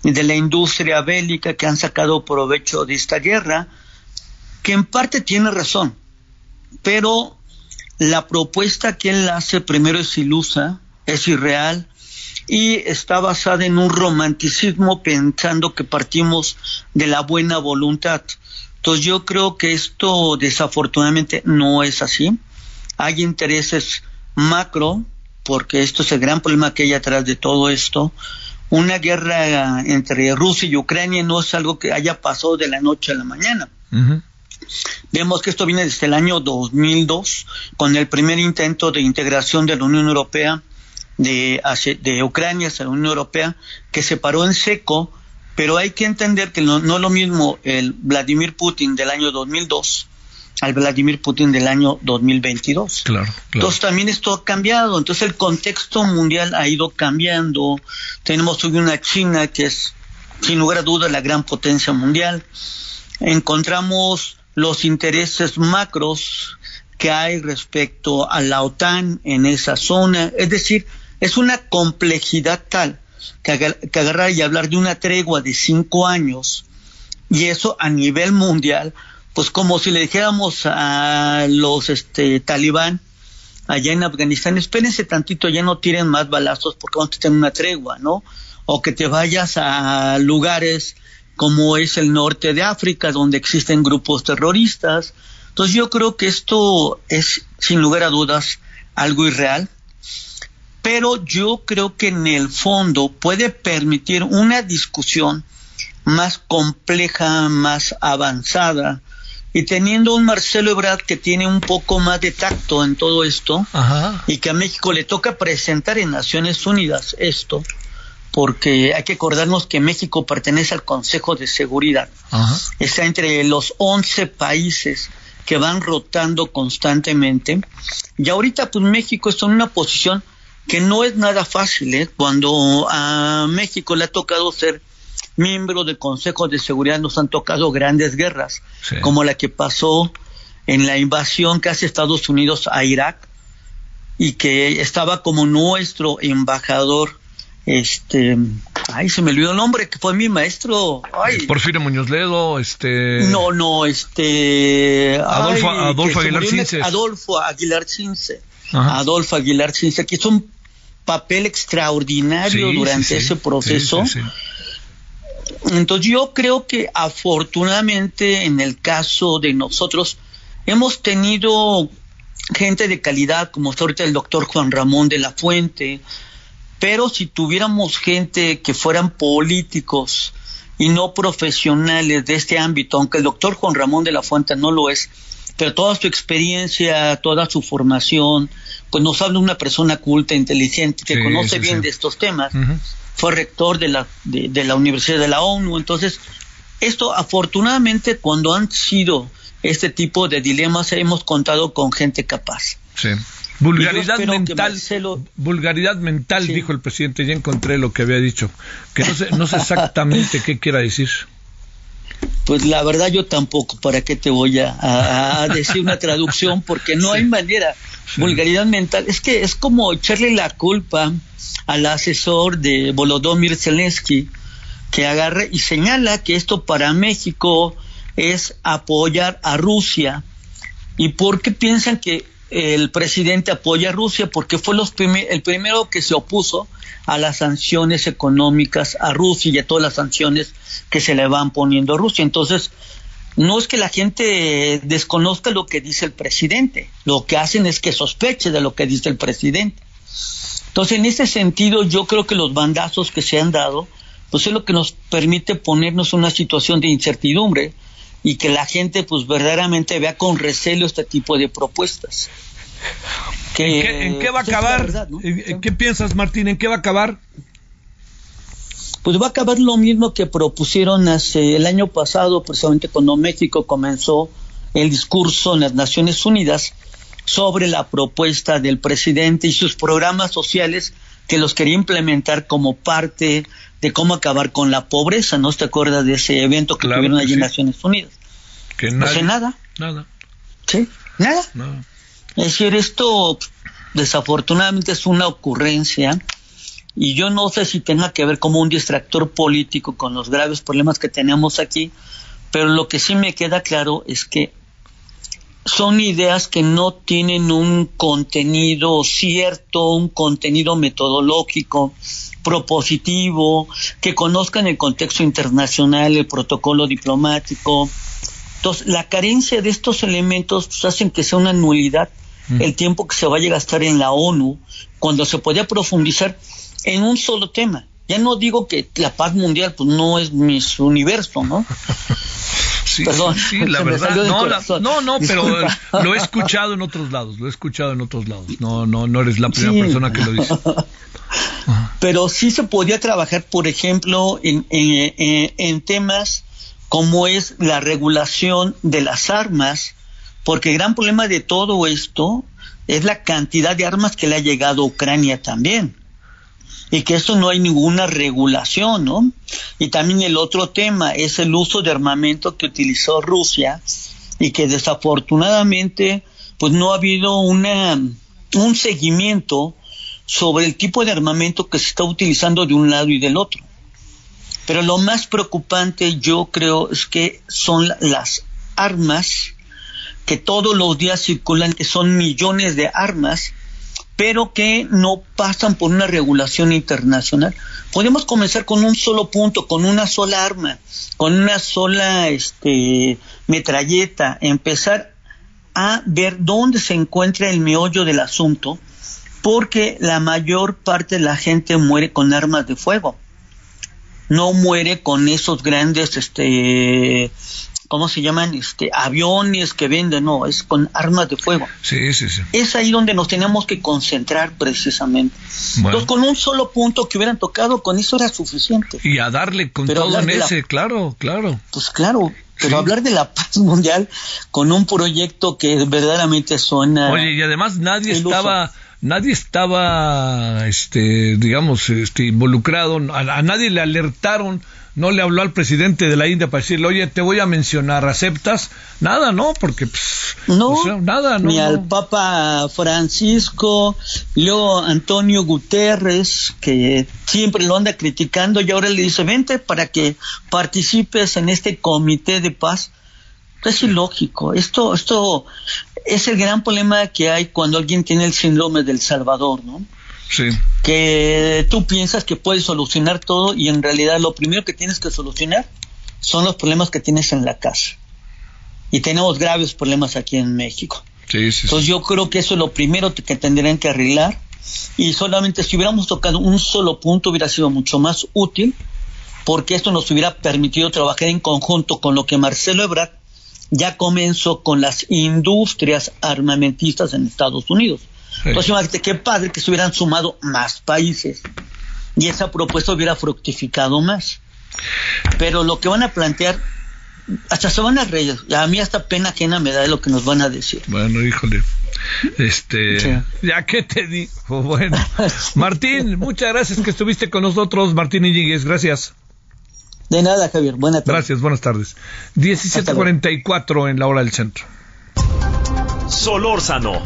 de la industria bélica que han sacado provecho de esta guerra, que en parte tiene razón, pero la propuesta que él hace primero es ilusa, es irreal y está basada en un romanticismo pensando que partimos de la buena voluntad. Entonces yo creo que esto desafortunadamente no es así. Hay intereses macro porque esto es el gran problema que hay atrás de todo esto. Una guerra entre Rusia y Ucrania no es algo que haya pasado de la noche a la mañana. Vemos que esto viene desde el año 2002, con el primer intento de integración de la Unión Europea, de, de Ucrania hacia la Unión Europea, que se paró en seco, pero hay que entender que no, no es lo mismo el Vladimir Putin del año 2002 al Vladimir Putin del año 2022. Claro, Entonces también esto ha cambiado, entonces el contexto mundial ha ido cambiando. Tenemos hoy una China que es sin lugar a dudas la gran potencia mundial. Encontramos los intereses macros que hay respecto a la OTAN en esa zona, es decir, es una complejidad tal que, que agarrar y hablar de una tregua de cinco años y eso a nivel mundial pues como si le dijéramos a los este talibán allá en Afganistán, espérense tantito, ya no tiren más balazos porque vamos a tener una tregua, ¿no? O que te vayas a lugares como es el norte de África, donde existen grupos terroristas. Entonces yo creo que esto es, sin lugar a dudas, algo irreal, pero yo creo que en el fondo puede permitir una discusión más compleja, más avanzada, y teniendo un Marcelo Ebrard que tiene un poco más de tacto en todo esto y que a México le toca presentar en Naciones Unidas esto, porque hay que acordarnos que México pertenece al Consejo de Seguridad. Está entre los 11 países que van rotando constantemente. Y ahorita pues México está en una posición que no es nada fácil, ¿eh? cuando a México le ha tocado ser miembros del Consejo de Seguridad nos han tocado grandes guerras, como la que pasó en la invasión que hace Estados Unidos a Irak y que estaba como nuestro embajador este ay se me olvidó el nombre que fue mi maestro ay. Porfirio Muñoz Ledo este no no este Adolfo, Adolfo Aguilar Cince. Adolfo Aguilar Cince. Adolfo Aguilar Cince que hizo un papel extraordinario durante ese proceso entonces yo creo que afortunadamente en el caso de nosotros hemos tenido gente de calidad como está ahorita el doctor Juan Ramón de la Fuente, pero si tuviéramos gente que fueran políticos y no profesionales de este ámbito, aunque el doctor Juan Ramón de la Fuente no lo es, pero toda su experiencia, toda su formación, pues nos habla de una persona culta, inteligente, que Sí, conoce sí, bien sí. de estos temas. Fue rector de la, de, de la Universidad de la ONU. Entonces, esto afortunadamente cuando han sido este tipo de dilemas hemos contado con gente capaz. Sí. Vulgaridad mental. Marcelo- Vulgaridad mental, dijo el presidente. Ya encontré lo que había dicho. Que no sé, no sé exactamente qué quiera decir. Pues la verdad yo tampoco, ¿para qué te voy a, a- a decir una traducción? Porque no hay manera. Vulgaridad mental, es que es como echarle la culpa al asesor de Volodymyr Zelensky que agarre y señala que esto para México es apoyar a Rusia. ¿Y por qué piensan que el presidente apoya a Rusia? Porque fue los prime- el primero que se opuso a las sanciones económicas a Rusia y a todas las sanciones que se le van poniendo a Rusia. Entonces, no es que la gente desconozca lo que dice el presidente, lo que hacen es que sospeche de lo que dice el presidente. Entonces, en ese sentido, yo creo que los bandazos que se han dado, pues es lo que nos permite ponernos en una situación de incertidumbre y que la gente, pues verdaderamente vea con recelo este tipo de propuestas. Que, ¿En qué, en qué va a acabar? verdad, ¿no? ¿En- en ¿Qué piensas, Martín? ¿En qué va a acabar? Pues va a acabar lo mismo que propusieron hace el año pasado, precisamente cuando México comenzó el discurso en las Naciones Unidas sobre la propuesta del presidente y sus programas sociales que los quería implementar como parte de cómo acabar con la pobreza. ¿No te acuerdas de ese evento que Claro tuvieron que allí en sí. Naciones Unidas? Que No sé nadie- nada, Nada. ¿sí? Nada. nada. Es decir, esto desafortunadamente es una ocurrencia y yo no sé si tenga que ver como un distractor político con los graves problemas que tenemos aquí, pero lo que sí me queda claro es que son ideas que no tienen un contenido cierto, un contenido metodológico, propositivo, que conozcan el contexto internacional, el protocolo diplomático. Entonces, la carencia de estos elementos pues, hacen que sea una nulidad el tiempo que se vaya a gastar en la ONU cuando se podía profundizar en un solo tema. Ya no digo que la paz mundial pues no es mi universo, ¿no? Sí, Perdón, sí, sí, la verdad. No, la- no, no, pero lo he escuchado en otros lados. Lo he escuchado en otros lados. No, no, no eres la primera Sí. persona que lo dice. pero sí se podía trabajar, por ejemplo, en, en- en- en temas como es la regulación de las armas, porque el gran problema de todo esto es la cantidad de armas que le ha llegado a Ucrania también. Y que esto no hay ninguna regulación, ¿no? Y también el otro tema es el uso de armamento que utilizó Rusia y que desafortunadamente pues no ha habido una un seguimiento sobre el tipo de armamento que se está utilizando de un lado y del otro. Pero lo más preocupante yo creo es que son la- las armas que todos los días circulan, que son millones de armas, pero que no pasan por una regulación internacional. Podemos comenzar con un solo punto, con una sola arma, con una sola este, metralleta, empezar a ver dónde se encuentra el meollo del asunto, porque la mayor parte de la gente muere con armas de fuego. No muere con esos grandes, este, ¿cómo se llaman? Este, aviones que venden, no, es con armas de fuego. Sí, sí, sí. Es ahí donde nos tenemos que concentrar precisamente. Bueno. Entonces, con un solo punto que hubieran tocado, con eso era suficiente. Y a darle con Pero todo en la- ese, claro, claro. Pues claro, pero Sí. hablar de la paz mundial con un proyecto que verdaderamente suena... Oye, y además nadie iluso. estaba, nadie estaba, este, digamos, este, involucrado, a, a nadie le alertaron, no le habló al presidente de la India para decirle, oye, te voy a mencionar, ¿aceptas? Nada, ¿no? Porque, pues, No, o sea, nada, ¿no? ni al Papa Francisco, luego Antonio Guterres, que siempre lo anda criticando y ahora le dice, vente para que participes en este comité de paz. Es ilógico. Esto, esto es el gran problema que hay cuando alguien tiene el síndrome del Salvador, ¿no? Sí. que tú piensas que puedes solucionar todo y en realidad lo primero que tienes que solucionar son los problemas que tienes en la casa. Y tenemos graves problemas aquí en México. Sí, sí, sí. Entonces yo creo que eso es lo primero que tendrían que arreglar y solamente si hubiéramos tocado un solo punto hubiera sido mucho más útil porque esto nos hubiera permitido trabajar en conjunto con lo que Marcelo Ebrard ya comenzó con las industrias armamentistas en Estados Unidos. Entonces, imagínate qué padre que se hubieran sumado más países y esa propuesta hubiera fructificado más. Pero lo que van a plantear, hasta se van a reír. A mí hasta pena ajena me da de lo que nos van a decir. Bueno, híjole. Este, ya que te digo, bueno. Martín, muchas gracias que estuviste con nosotros, Martín Iñiguez, gracias. De nada, Javier, buenas tardes. Gracias, buenas tardes. 17:44 en la hora del centro. Solórzano,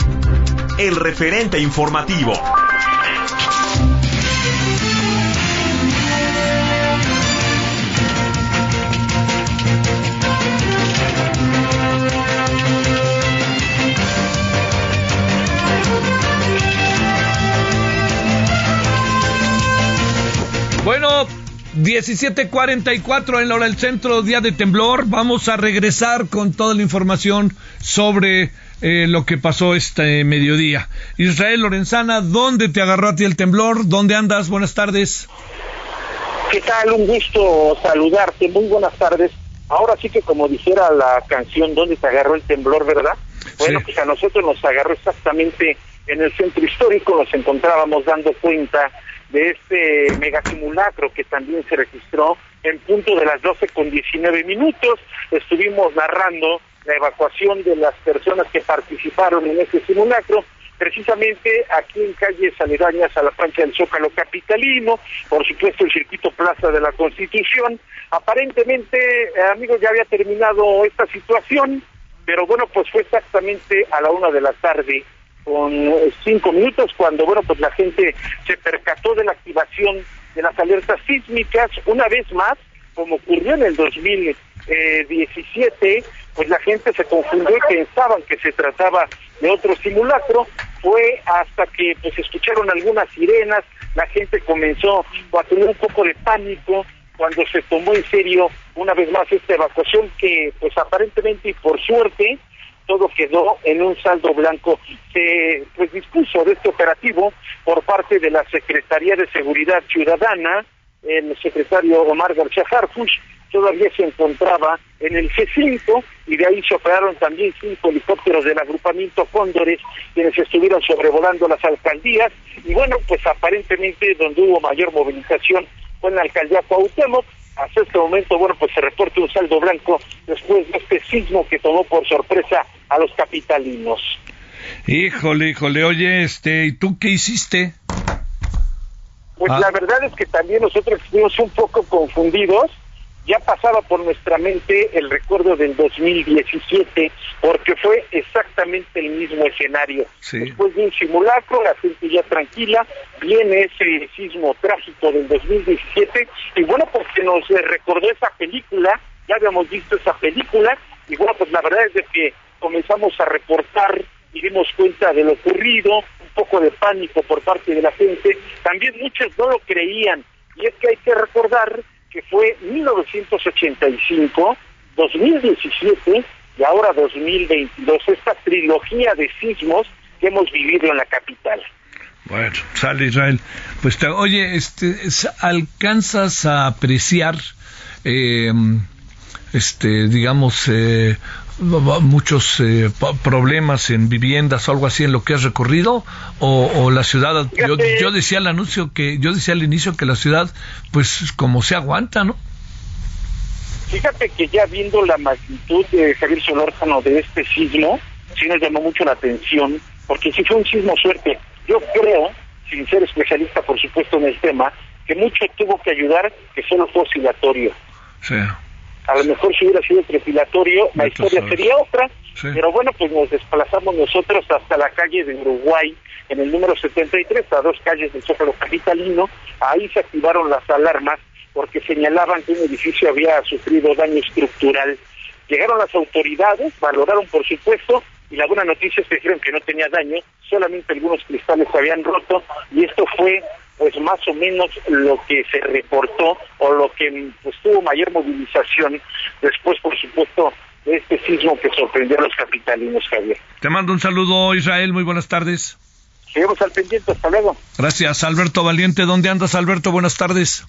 el referente informativo. Bueno, 17:44 en la hora del centro, día de temblor. Vamos a regresar con toda la información sobre eh, lo que pasó este mediodía. Israel Lorenzana, ¿dónde te agarró a ti el temblor? ¿Dónde andas? Buenas tardes. ¿Qué tal? Un gusto saludarte. Muy buenas tardes. Ahora sí que como dijera la canción, ¿dónde te agarró el temblor, verdad? Bueno, pues a nosotros nos agarró exactamente en el centro histórico, nos encontrábamos dando cuenta de este mega simulacro que también se registró en punto de las 12 con 19 minutos. Estuvimos narrando la evacuación de las personas que participaron en este simulacro, precisamente aquí en calles aledañas a la plancha del Zócalo Capitalino, por supuesto el circuito Plaza de la Constitución. Aparentemente, eh, amigos, ya había terminado esta situación, pero bueno, pues fue exactamente a la una de la tarde con cinco minutos cuando, bueno, pues la gente se percató de la activación de las alertas sísmicas una vez más, como ocurrió en el 2017, pues la gente se confundió y pensaban que se trataba de otro simulacro, fue hasta que pues escucharon algunas sirenas, la gente comenzó a tener un poco de pánico cuando se tomó en serio una vez más esta evacuación que pues aparentemente y por suerte todo quedó en un saldo blanco. Se pues dispuso de este operativo por parte de la Secretaría de Seguridad Ciudadana, el secretario Omar García Harfuch todavía se encontraba en el C5 y de ahí se operaron también cinco helicópteros del agrupamiento Cóndores quienes estuvieron sobrevolando las alcaldías y bueno, pues aparentemente donde hubo mayor movilización fue en la alcaldía Cuauhtémoc hasta este momento, bueno, pues se reporta un saldo blanco después de este sismo que tomó por sorpresa a los capitalinos. Híjole, híjole, oye, este, ¿y tú qué hiciste? Pues ah. la verdad es que también nosotros estuvimos un poco confundidos ya pasaba por nuestra mente el recuerdo del 2017, porque fue exactamente el mismo escenario. Después de un simulacro, la gente ya tranquila, viene ese sismo trágico del 2017, y bueno, porque nos recordó esa película, ya habíamos visto esa película, y bueno, pues la verdad es de que comenzamos a reportar y dimos cuenta de lo ocurrido, un poco de pánico por parte de la gente, también muchos no lo creían, y es que hay que recordar que fue 1985, 2017 y ahora 2022, esta trilogía de sismos que hemos vivido en la capital. Bueno, sale Israel. Pues te, oye, este, ¿alcanzas a apreciar, eh, este, digamos, eh, muchos eh, problemas en viviendas o algo así en lo que has recorrido o, la ciudad yo, decía al anuncio que yo decía al inicio que la ciudad pues como se aguanta no fíjate que ya viendo la magnitud de Javier Solórzano de este sismo sí nos llamó mucho la atención porque si fue un sismo suerte yo creo sin ser especialista por supuesto en el tema que mucho tuvo que ayudar que solo fue oscilatorio. Sí a lo mejor si hubiera sido trepilatorio, la historia sería otra, pero bueno, pues nos desplazamos nosotros hasta la calle de Uruguay, en el número 73, a dos calles del Zócalo Capitalino, ahí se activaron las alarmas porque señalaban que un edificio había sufrido daño estructural. Llegaron las autoridades, valoraron por supuesto, y la buena noticia es que dijeron que no tenía daño, solamente algunos cristales se habían roto, y esto fue pues más o menos lo que se reportó o lo que pues, tuvo mayor movilización después, por supuesto, de este sismo que sorprendió a los capitalinos, Javier. Te mando un saludo, Israel, muy buenas tardes. Seguimos al pendiente, hasta luego. Gracias, Alberto Valiente. ¿Dónde andas, Alberto? Buenas tardes.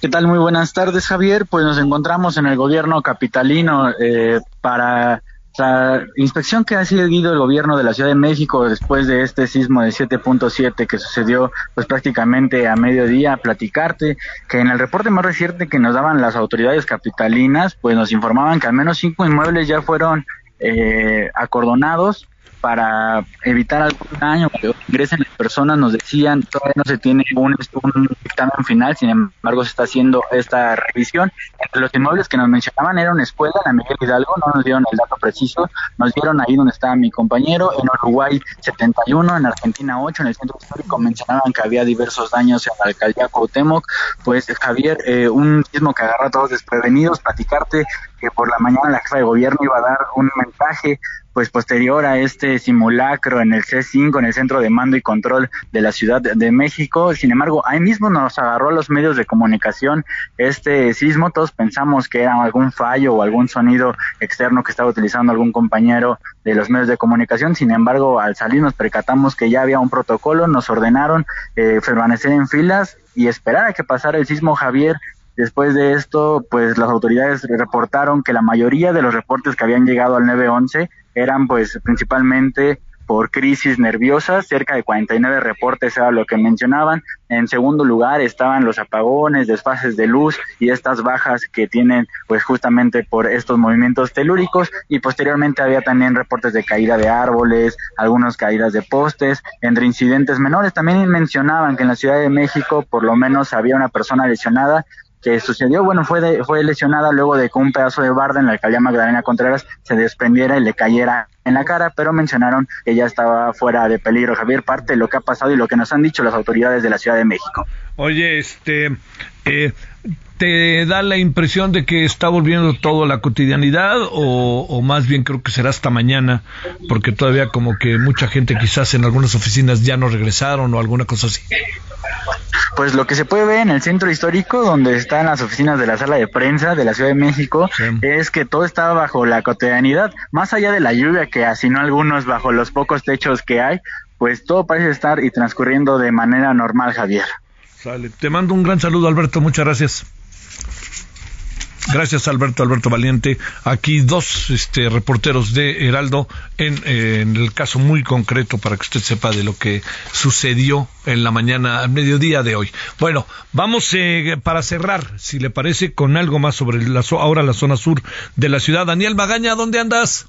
¿Qué tal? Muy buenas tardes, Javier. Pues nos encontramos en el gobierno capitalino eh, para la inspección que ha seguido el gobierno de la Ciudad de México después de este sismo de 7.7 que sucedió pues prácticamente a mediodía, platicarte que en el reporte más reciente que nos daban las autoridades capitalinas, pues nos informaban que al menos cinco inmuebles ya fueron eh, acordonados para evitar algún daño que ingresen las personas. Nos decían, todavía no se tiene un, dictamen final, sin embargo se está haciendo esta revisión. Entre los inmuebles que nos mencionaban era una escuela, la Miguel Hidalgo, no nos dieron el dato preciso, nos dieron ahí donde estaba mi compañero, en Uruguay 71, en Argentina 8, en el centro histórico mencionaban que había diversos daños en la alcaldía Cuauhtémoc. Pues Javier, eh, un sismo que agarra a todos desprevenidos, platicarte que por la mañana la jefa de gobierno iba a dar un mensaje pues posterior a este simulacro en el C5, en el Centro de Mando y Control de la Ciudad de México. Sin embargo, ahí mismo nos agarró a los medios de comunicación este sismo. Todos pensamos que era algún fallo o algún sonido externo que estaba utilizando algún compañero de los medios de comunicación. Sin embargo, al salir nos percatamos que ya había un protocolo, nos ordenaron eh, permanecer en filas y esperar a que pasara el sismo Javier Después de esto, pues las autoridades reportaron que la mayoría de los reportes que habían llegado al 911 eran pues principalmente por crisis nerviosas, cerca de 49 reportes era lo que mencionaban. En segundo lugar estaban los apagones, desfases de luz y estas bajas que tienen pues justamente por estos movimientos telúricos y posteriormente había también reportes de caída de árboles, algunas caídas de postes, entre incidentes menores. También mencionaban que en la Ciudad de México por lo menos había una persona lesionada que sucedió, bueno, fue, fue lesionada luego de que un pedazo de barda en la alcaldía Magdalena Contreras se desprendiera y le cayera en la cara, pero mencionaron que ya estaba fuera de peligro. Javier, parte de lo que ha pasado y lo que nos han dicho las autoridades de la Ciudad de México. Oye, este, eh, ¿te da la impresión de que está volviendo todo a la cotidianidad o, o, más bien creo que será hasta mañana? Porque todavía como que mucha gente quizás en algunas oficinas ya no regresaron o alguna cosa así. Pues lo que se puede ver en el centro histórico, donde están las oficinas de la sala de prensa de la Ciudad de México, es que todo está bajo la cotidianidad, más allá de la lluvia que hacinó algunos bajo los pocos techos que hay, pues todo parece estar y transcurriendo de manera normal, Javier. Sale. Te mando un gran saludo, Alberto. Muchas gracias. Gracias, Alberto, Alberto Valiente. Aquí dos este, reporteros de Heraldo en, en, el caso muy concreto para que usted sepa de lo que sucedió en la mañana, al mediodía de hoy. Bueno, vamos eh, para cerrar, si le parece, con algo más sobre la, ahora la zona sur de la ciudad. Daniel Magaña, ¿dónde andas?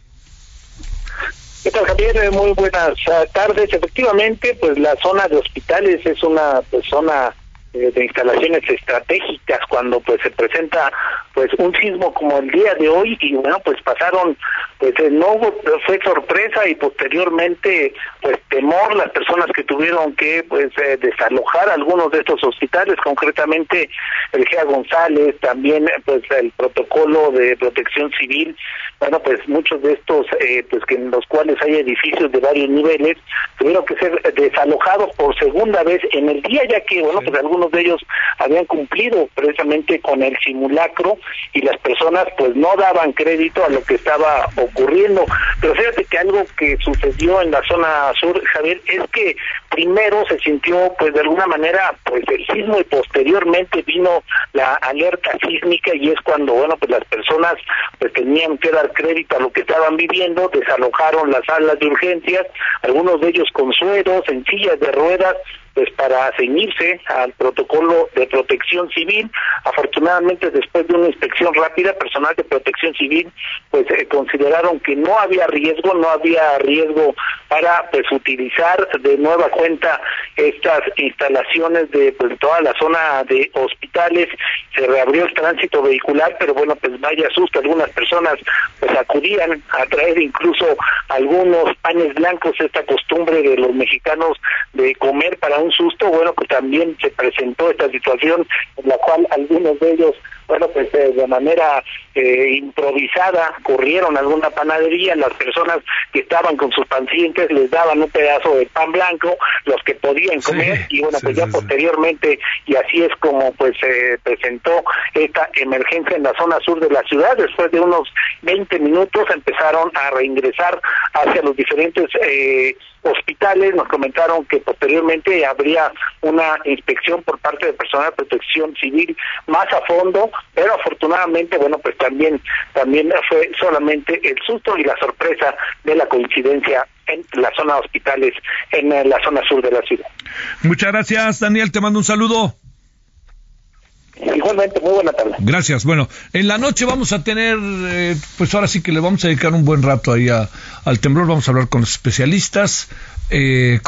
¿Qué tal, Javier? Muy buenas tardes. Efectivamente, pues la zona de hospitales es una pues, zona de instalaciones estratégicas cuando pues se presenta pues un sismo como el día de hoy y bueno pues pasaron pues no fue sorpresa y posteriormente pues temor las personas que tuvieron que pues eh, desalojar algunos de estos hospitales concretamente el GEA González también pues el protocolo de protección civil bueno pues muchos de estos eh, pues que en los cuales hay edificios de varios niveles tuvieron que ser desalojados por segunda vez en el día ya que bueno pues algunos de ellos habían cumplido precisamente con el simulacro y las personas pues no daban crédito a lo que estaba ocurriendo. Pero fíjate que algo que sucedió en la zona sur, Javier, es que primero se sintió pues de alguna manera pues el sismo y posteriormente vino la alerta sísmica y es cuando bueno pues las personas pues tenían que dar crédito a lo que estaban viviendo, desalojaron las salas de urgencias, algunos de ellos con sueros, en sillas de ruedas, pues para ceñirse al protocolo de protección civil. Afortunadamente, después de una inspección rápida, personal de protección civil pues eh, consideraron que no había riesgo, no había riesgo para pues utilizar de nueva cuenta estas instalaciones de pues, toda la zona de hospitales. Se reabrió el tránsito vehicular, pero bueno, pues vaya susto, algunas personas pues acudían a traer incluso algunos panes blancos, esta costumbre de los mexicanos de comer para un susto, bueno, pues también se presentó esta situación en la cual algunos de ellos bueno, pues eh, de manera eh, improvisada corrieron a alguna panadería, las personas que estaban con sus pacientes les daban un pedazo de pan blanco, los que podían comer, y bueno, pues ya posteriormente, y así es como pues se presentó esta emergencia en la zona sur de la ciudad, después de unos 20 minutos empezaron a reingresar hacia los diferentes eh, hospitales, nos comentaron que posteriormente habría una inspección por parte de personal de protección civil más a fondo, pero afortunadamente, bueno, pues también, también fue solamente el susto y la sorpresa de la coincidencia en la zona de hospitales, en la zona sur de la ciudad. Muchas gracias, Daniel, te mando un saludo. Igualmente, muy buena tarde. Gracias. Bueno, en la noche vamos a tener, eh, pues ahora sí que le vamos a dedicar un buen rato ahí al temblor. Vamos a hablar con los especialistas. Eh,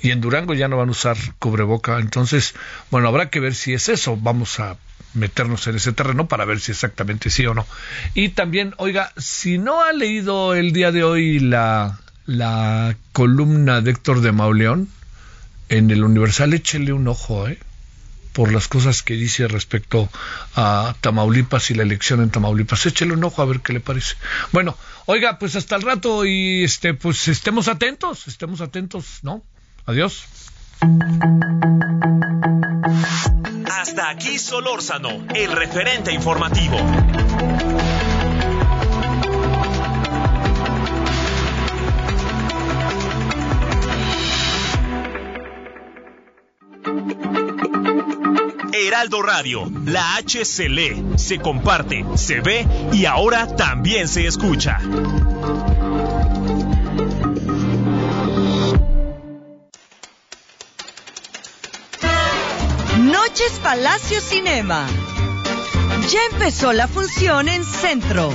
y en Durango ya no van a usar cubreboca. Entonces, bueno, habrá que ver si es eso. Vamos a meternos en ese terreno para ver si exactamente sí o no. Y también, oiga, si no ha leído el día de hoy la, la columna de Héctor de Mauleón en el Universal, échele un ojo, ¿eh? Por las cosas que dice respecto a Tamaulipas y la elección en Tamaulipas. Échele un ojo a ver qué le parece. Bueno, oiga, pues hasta el rato y este, pues estemos atentos, estemos atentos, ¿no? Adiós. Hasta aquí Solórzano, el referente informativo. Heraldo Radio, la H se lee, se comparte, se ve y ahora también se escucha. Noches Palacio Cinema. Ya empezó la función en Centro.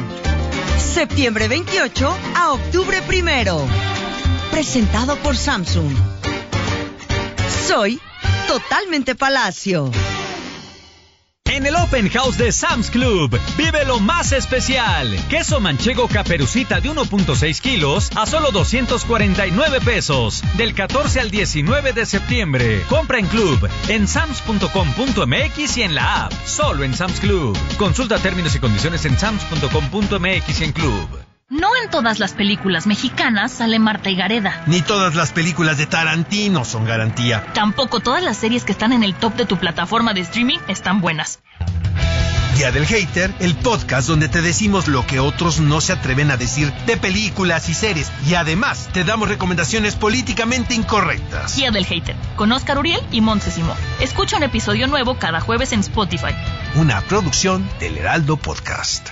Septiembre 28 a octubre 1. Presentado por Samsung. Soy totalmente Palacio. En el Open House de Sam's Club, vive lo más especial. Queso manchego caperucita de 1.6 kilos a solo 249 pesos. Del 14 al 19 de septiembre. Compra en Club, en sams.com.mx y en la app. Solo en Sam's Club. Consulta términos y condiciones en sams.com.mx y en Club. No en todas las películas mexicanas sale Marta y Gareda. Ni todas las películas de Tarantino son garantía. Tampoco todas las series que están en el top de tu plataforma de streaming están buenas. Día del Hater, el podcast donde te decimos lo que otros no se atreven a decir de películas y series. Y además, te damos recomendaciones políticamente incorrectas. Día del Hater, con Oscar Uriel y Montesimo. Escucha un episodio nuevo cada jueves en Spotify. Una producción del Heraldo Podcast.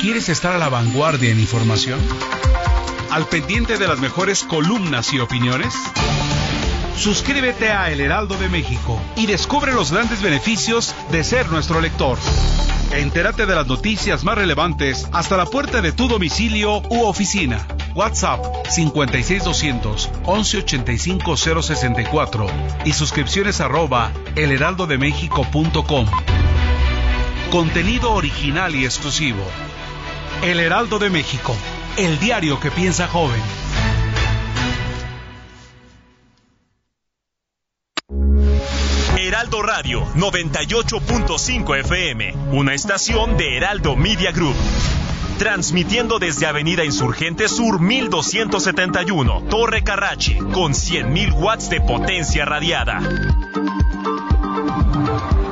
¿Quieres estar a la vanguardia en información? ¿Al pendiente de las mejores columnas y opiniones? Suscríbete a El Heraldo de México y descubre los grandes beneficios de ser nuestro lector. Entérate de las noticias más relevantes hasta la puerta de tu domicilio u oficina. WhatsApp 56200 1185 064 y suscripciones arroba elheraldodemexico.com. Contenido original y exclusivo. El Heraldo de México, el diario que piensa joven. Heraldo Radio 98.5 FM, una estación de Heraldo Media Group. Transmitiendo desde Avenida Insurgente Sur 1271, Torre Carrache, con 100.000 watts de potencia radiada.